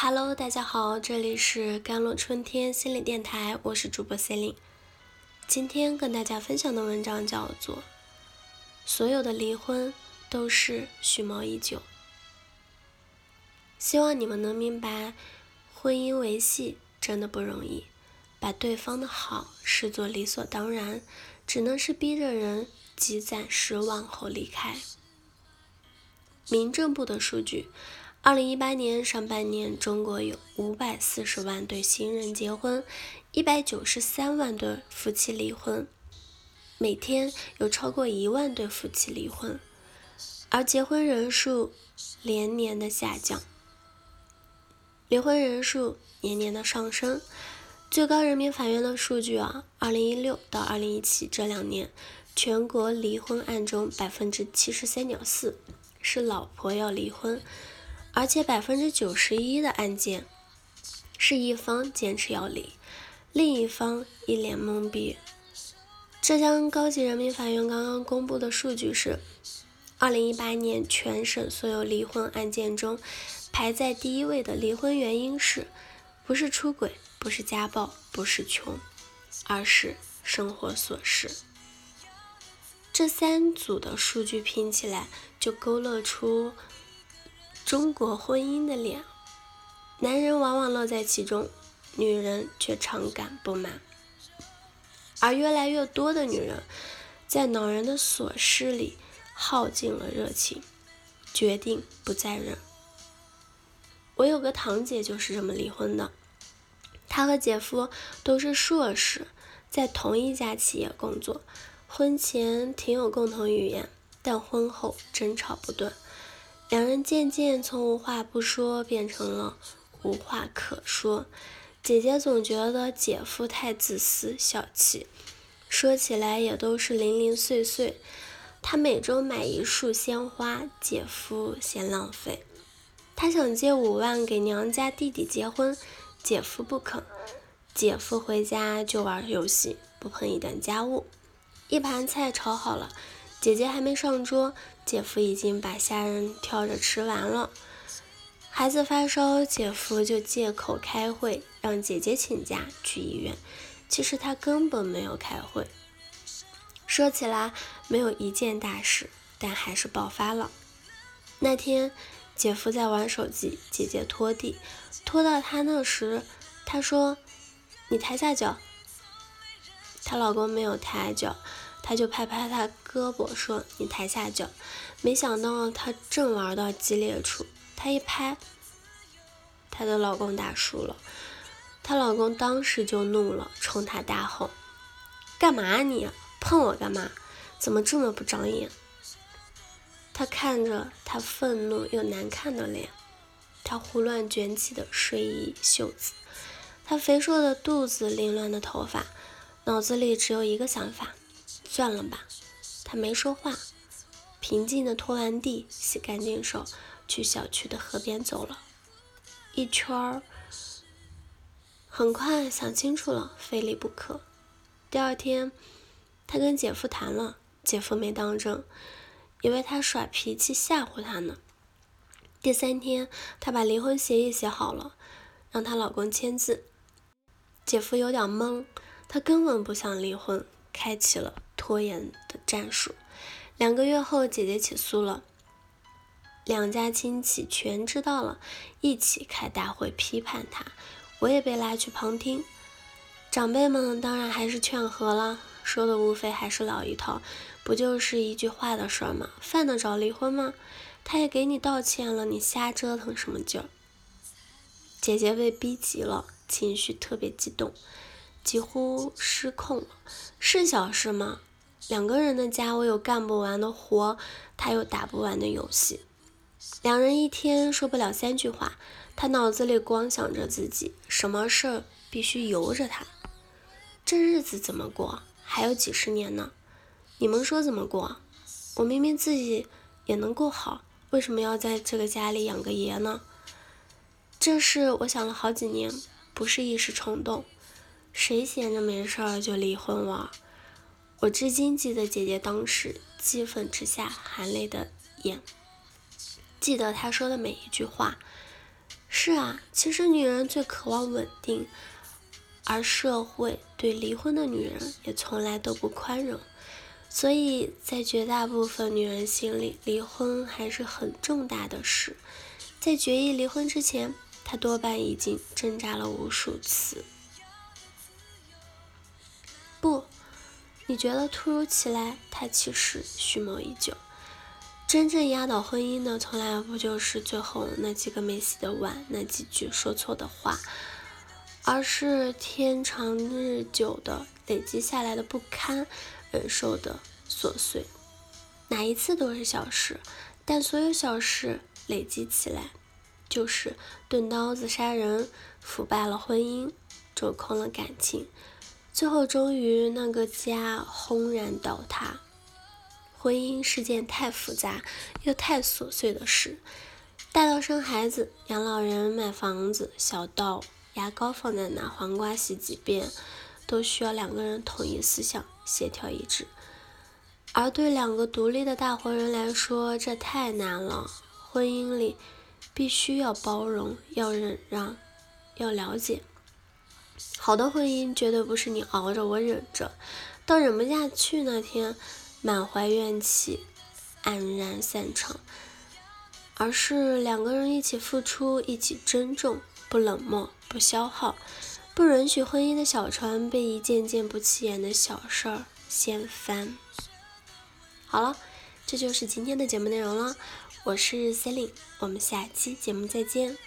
Hello，大家好，这里是甘露春天心理电台，我是主播 c e l i n e 今天跟大家分享的文章叫做《所有的离婚都是蓄谋已久》，希望你们能明白，婚姻维系真的不容易，把对方的好视作理所当然，只能是逼着人积攒失望后离开。民政部的数据。二零一八年上半年，中国有五百四十万对新人结婚，一百九十三万对夫妻离婚，每天有超过一万对夫妻离婚，而结婚人数连年的下降，离婚人数年年的上升。最高人民法院的数据啊，二零一六到二零一七这两年，全国离婚案中百分之七十三点四是老婆要离婚。而且百分之九十一的案件是一方坚持要离，另一方一脸懵逼。浙江高级人民法院刚刚公布的数据是，二零一八年全省所有离婚案件中，排在第一位的离婚原因是，不是出轨，不是家暴，不是穷，而是生活琐事。这三组的数据拼起来，就勾勒出。中国婚姻的脸，男人往往乐在其中，女人却常感不满。而越来越多的女人，在恼人的琐事里耗尽了热情，决定不再忍。我有个堂姐就是这么离婚的，她和姐夫都是硕士，在同一家企业工作，婚前挺有共同语言，但婚后争吵不断。两人渐渐从无话不说变成了无话可说。姐姐总觉得姐夫太自私小气，说起来也都是零零碎碎。她每周买一束鲜花，姐夫嫌浪费。她想借五万给娘家弟弟结婚，姐夫不肯。姐夫回家就玩游戏，不碰一点家务。一盘菜炒好了。姐姐还没上桌，姐夫已经把虾仁挑着吃完了。孩子发烧，姐夫就借口开会，让姐姐请假去医院。其实他根本没有开会。说起来没有一件大事，但还是爆发了。那天，姐夫在玩手机，姐姐拖地，拖到他那时，他说：“你抬下脚。”她老公没有抬脚。他就拍拍他胳膊说：“你抬下脚。”没想到他正玩到激烈处，他一拍，她的老公打输了。她老公当时就怒了，冲她大吼：“干嘛你碰我干嘛？怎么这么不长眼？”他看着他愤怒又难看的脸，他胡乱卷起的睡衣袖子，他肥硕的肚子，凌乱的头发，脑子里只有一个想法。算了吧，他没说话，平静的拖完地，洗干净手，去小区的河边走了一圈儿。很快想清楚了，非离不可。第二天，他跟姐夫谈了，姐夫没当真，以为他耍脾气吓唬他呢。第三天，他把离婚协议写好了，让她老公签字。姐夫有点懵，他根本不想离婚，开启了。拖延的战术。两个月后，姐姐起诉了，两家亲戚全知道了，一起开大会批判他。我也被拉去旁听。长辈们当然还是劝和了，说的无非还是老一套，不就是一句话的事儿吗？犯得着离婚吗？他也给你道歉了，你瞎折腾什么劲儿？姐姐被逼急了，情绪特别激动，几乎失控了。是小事吗？两个人的家，我有干不完的活，他有打不完的游戏。两人一天说不了三句话，他脑子里光想着自己，什么事儿必须由着他。这日子怎么过？还有几十年呢？你们说怎么过？我明明自己也能过好，为什么要在这个家里养个爷呢？这事我想了好几年，不是一时冲动。谁闲着没事儿就离婚玩？我至今记得姐姐当时激愤之下含泪的眼，记得她说的每一句话。是啊，其实女人最渴望稳定，而社会对离婚的女人也从来都不宽容。所以在绝大部分女人心里，离婚还是很重大的事。在决意离婚之前，她多半已经挣扎了无数次。你觉得突如其来，他其实蓄谋已久。真正压倒婚姻的，从来不就是最后那几个没洗的碗，那几句说错的话，而是天长日久的累积下来的不堪。忍受的琐碎，哪一次都是小事，但所有小事累积起来，就是钝刀子杀人，腐败了婚姻，蛰空了感情，最后终于那个家轰然倒塌。婚姻是件太复杂又太琐碎的事，大到生孩子、养老人、买房子，小到牙膏放在哪，黄瓜洗几遍。都需要两个人统一思想、协调一致，而对两个独立的大活人来说，这太难了。婚姻里必须要包容、要忍让、要了解。好的婚姻绝对不是你熬着我忍着，到忍不下去那天满怀怨气黯然散场，而是两个人一起付出、一起珍重，不冷漠、不消耗。不允许婚姻的小船被一件件不起眼的小事儿掀翻。好了，这就是今天的节目内容了。我是 Celine，我们下期节目再见。